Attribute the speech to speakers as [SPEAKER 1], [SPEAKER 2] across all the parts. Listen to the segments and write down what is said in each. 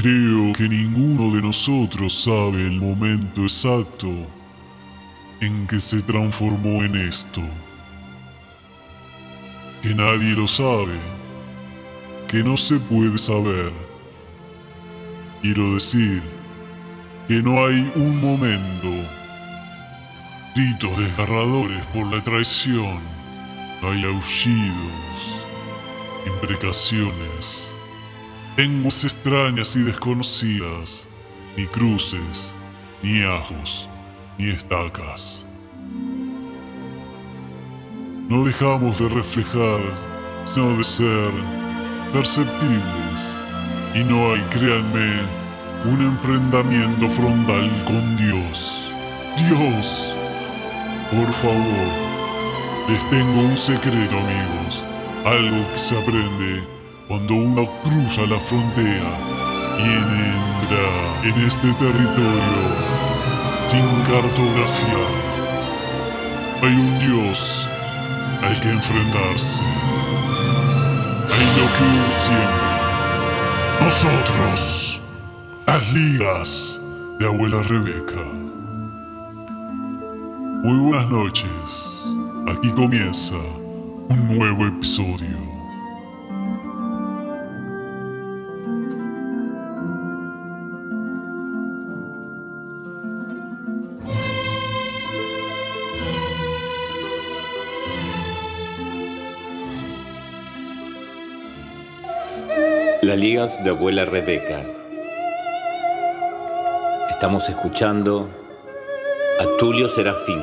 [SPEAKER 1] Creo que ninguno de nosotros sabe el momento exacto en que se transformó en esto. Que nadie lo sabe, que no se puede saber. Quiero decir que no hay un momento. Gritos desgarradores por la traición. No hay aullidos, imprecaciones, lenguas extrañas y desconocidas, ni cruces, ni ajos, ni estacas. No dejamos de reflejar, sino de ser perceptibles. Y no hay, créanme, un enfrentamiento frontal con Dios. Dios, por favor, les tengo un secreto amigos, algo que se aprende cuando uno cruza la frontera y entra en este territorio sin cartografiar. Hay un Dios al que enfrentarse. Hay lo que siempre. Nosotros, las ligas de abuela Rebeca. Muy buenas noches. Aquí comienza un nuevo episodio.
[SPEAKER 2] Las ligas de abuela Rebeca. Estamos escuchando a Tulio Serafín,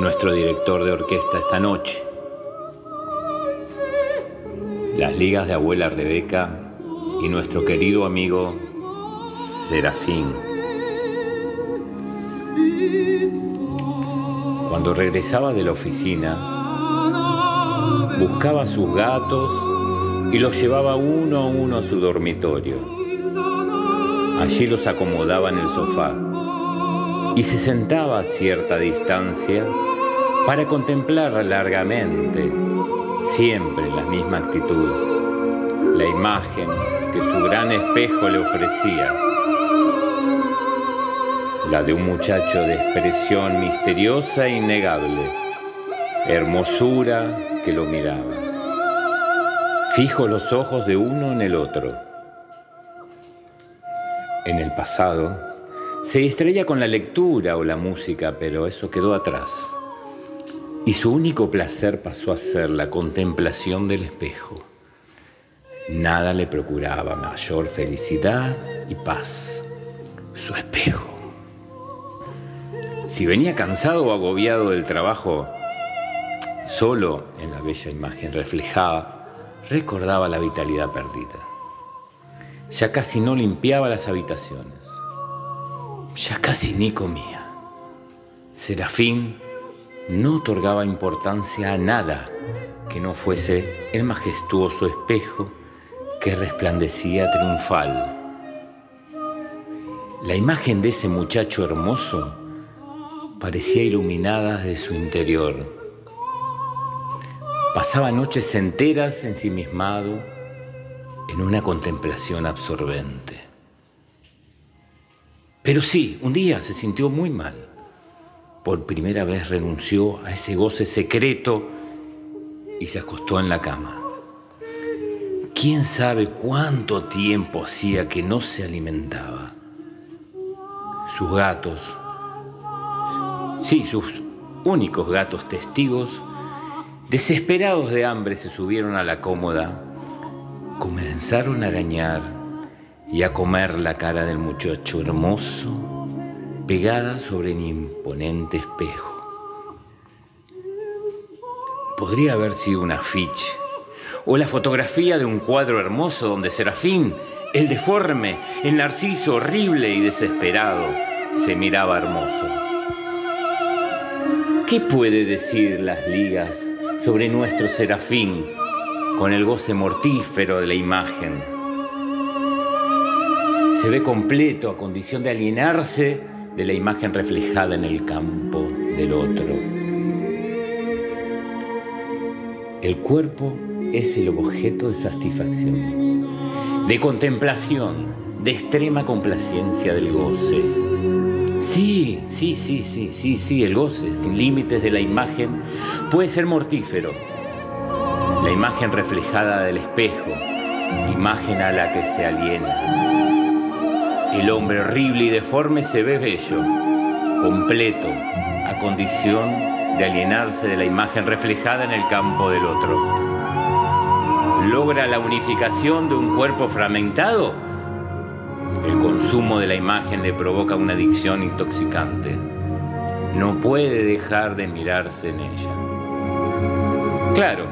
[SPEAKER 2] nuestro director de orquesta esta noche. Las ligas de abuela Rebeca y nuestro querido amigo Serafín. Cuando regresaba de la oficina, buscaba a sus gatos y los llevaba uno a uno a su dormitorio. Allí los acomodaba en el sofá y se sentaba a cierta distancia para contemplar largamente, siempre la misma actitud, la imagen que su gran espejo le ofrecía, la de un muchacho de expresión misteriosa e innegable, hermosura lo miraba. Fijo los ojos de uno en el otro. En el pasado, se distraía con la lectura o la música, pero eso quedó atrás. Y su único placer pasó a ser la contemplación del espejo. Nada le procuraba mayor felicidad y paz. Su espejo. Si venía cansado o agobiado del trabajo, Solo en la bella imagen reflejada recordaba la vitalidad perdida. Ya casi no limpiaba las habitaciones. Ya casi ni comía. Serafín no otorgaba importancia a nada que no fuese el majestuoso espejo que resplandecía triunfal. La imagen de ese muchacho hermoso parecía iluminada de su interior Pasaba noches enteras ensimismado en una contemplación absorbente. Pero sí, un día se sintió muy mal. Por primera vez renunció a ese goce secreto y se acostó en la cama. ¿Quién sabe cuánto tiempo hacía que no se alimentaba? Sus gatos, sí, sus únicos gatos testigos, Desesperados de hambre se subieron a la cómoda, comenzaron a arañar y a comer la cara del muchacho hermoso pegada sobre el imponente espejo. Podría haber sido un afiche o la fotografía de un cuadro hermoso donde Serafín, el deforme, el narciso horrible y desesperado, se miraba hermoso. ¿Qué puede decir las ligas sobre nuestro serafín con el goce mortífero de la imagen. Se ve completo a condición de alienarse de la imagen reflejada en el campo del otro. El cuerpo es el objeto de satisfacción, de contemplación, de extrema complacencia del goce. Sí, sí, sí, sí, sí, sí, el goce sin límites de la imagen puede ser mortífero. La imagen reflejada del espejo, imagen a la que se aliena. El hombre horrible y deforme se ve bello, completo, a condición de alienarse de la imagen reflejada en el campo del otro. ¿Logra la unificación de un cuerpo fragmentado? El consumo de la imagen le provoca una adicción intoxicante. No puede dejar de mirarse en ella. Claro,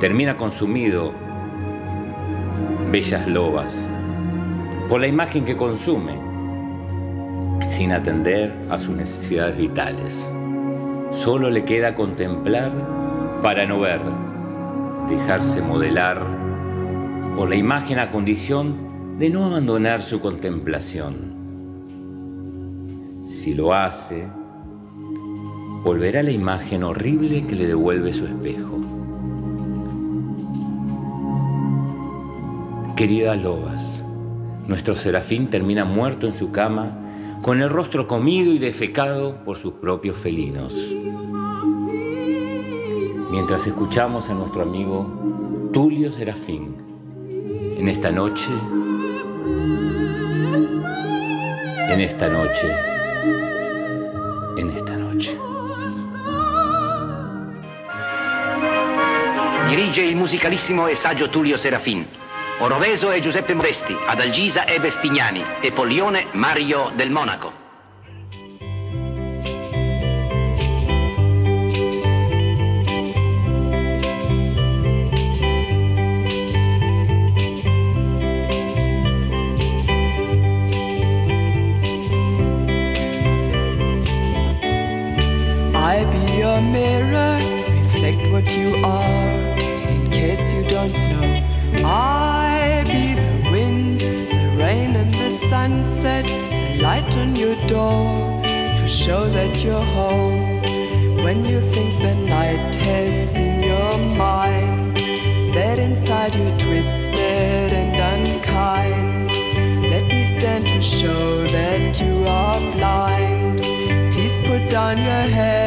[SPEAKER 2] termina consumido bellas lobas por la imagen que consume, sin atender a sus necesidades vitales. Solo le queda contemplar para no ver, dejarse modelar por la imagen a condición de no abandonar su contemplación. Si lo hace, volverá la imagen horrible que le devuelve su espejo. Queridas lobas, nuestro serafín termina muerto en su cama con el rostro comido y defecado por sus propios felinos. Mientras escuchamos a nuestro amigo Tulio Serafín en esta noche en esta noche, en esta noche.
[SPEAKER 3] Dirige il musicalissimo e saggio Tullio Serafin. Oroveso e Giuseppe Modesti, Adalgisa e Vestignani e Pollione Mario del Monaco. your home when you think the night has seen your mind. That inside you twisted and unkind. Let me stand to show that you are blind. Please put down your head.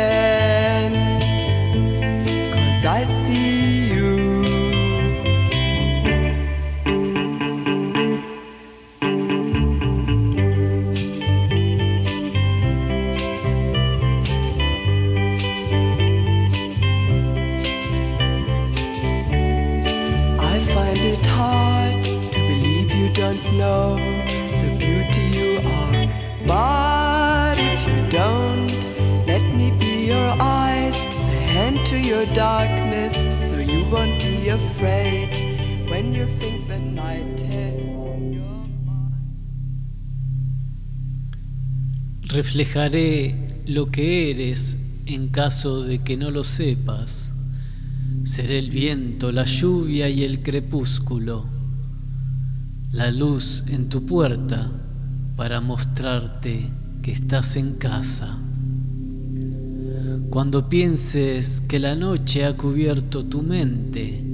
[SPEAKER 4] Reflejaré lo que eres en caso de que no lo sepas. Seré el viento, la lluvia y el crepúsculo, la luz en tu puerta para mostrarte que estás en casa. Cuando pienses que la noche ha cubierto tu mente,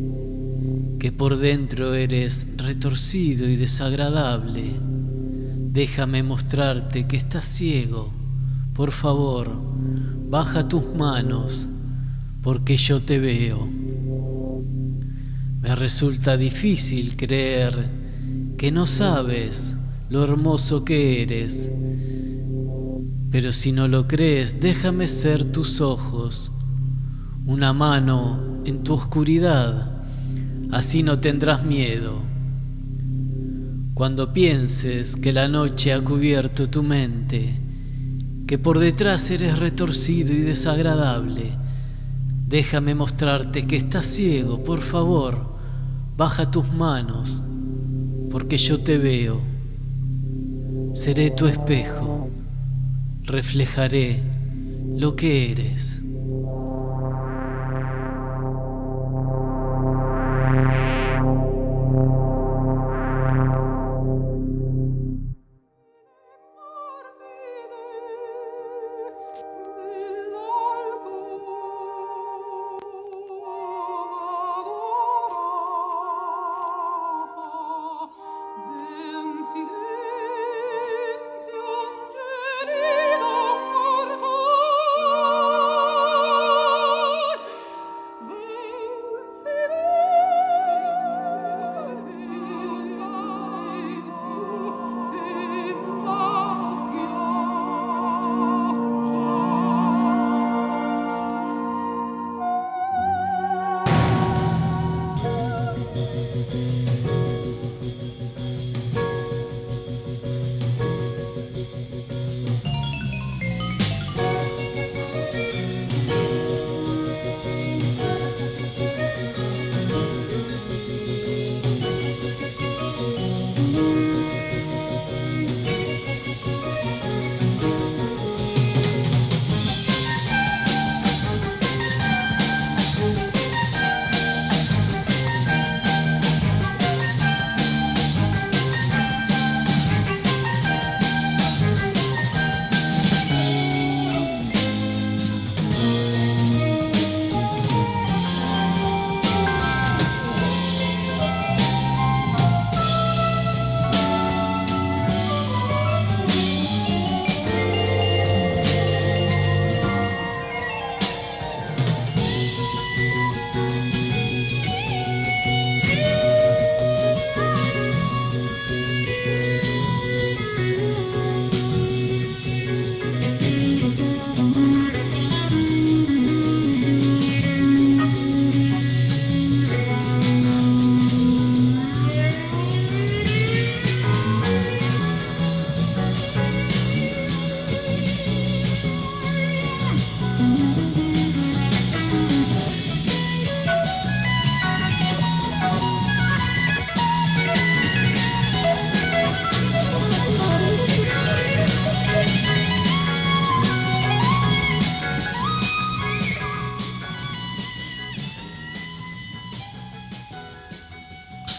[SPEAKER 4] que por dentro eres retorcido y desagradable, Déjame mostrarte que estás ciego. Por favor, baja tus manos, porque yo te veo. Me resulta difícil creer que no sabes lo hermoso que eres. Pero si no lo crees, déjame ser tus ojos, una mano en tu oscuridad, así no tendrás miedo. Cuando pienses que la noche ha cubierto tu mente, que por detrás eres retorcido y desagradable, déjame mostrarte que estás ciego, por favor, baja tus manos, porque yo te veo. Seré tu espejo, reflejaré lo que eres.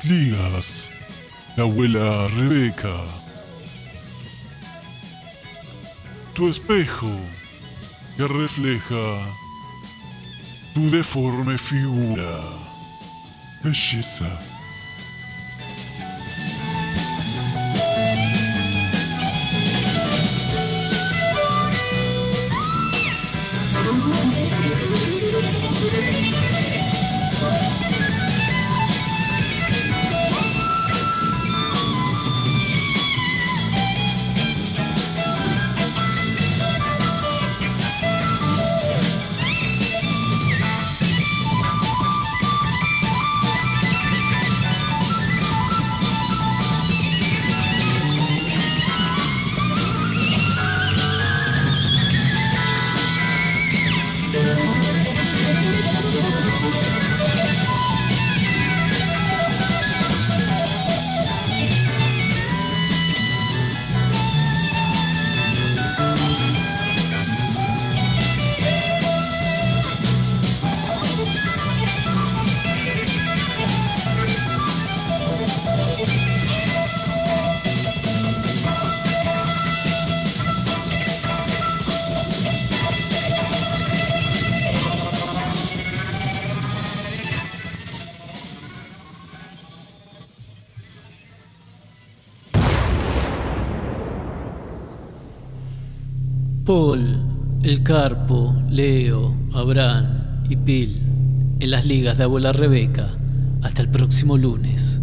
[SPEAKER 1] ligas, la abuela Rebeca, tu espejo que refleja tu deforme figura. Belleza.
[SPEAKER 4] Paul, El Carpo, Leo, Abraham y Pil en las ligas de abuela Rebeca. Hasta el próximo lunes.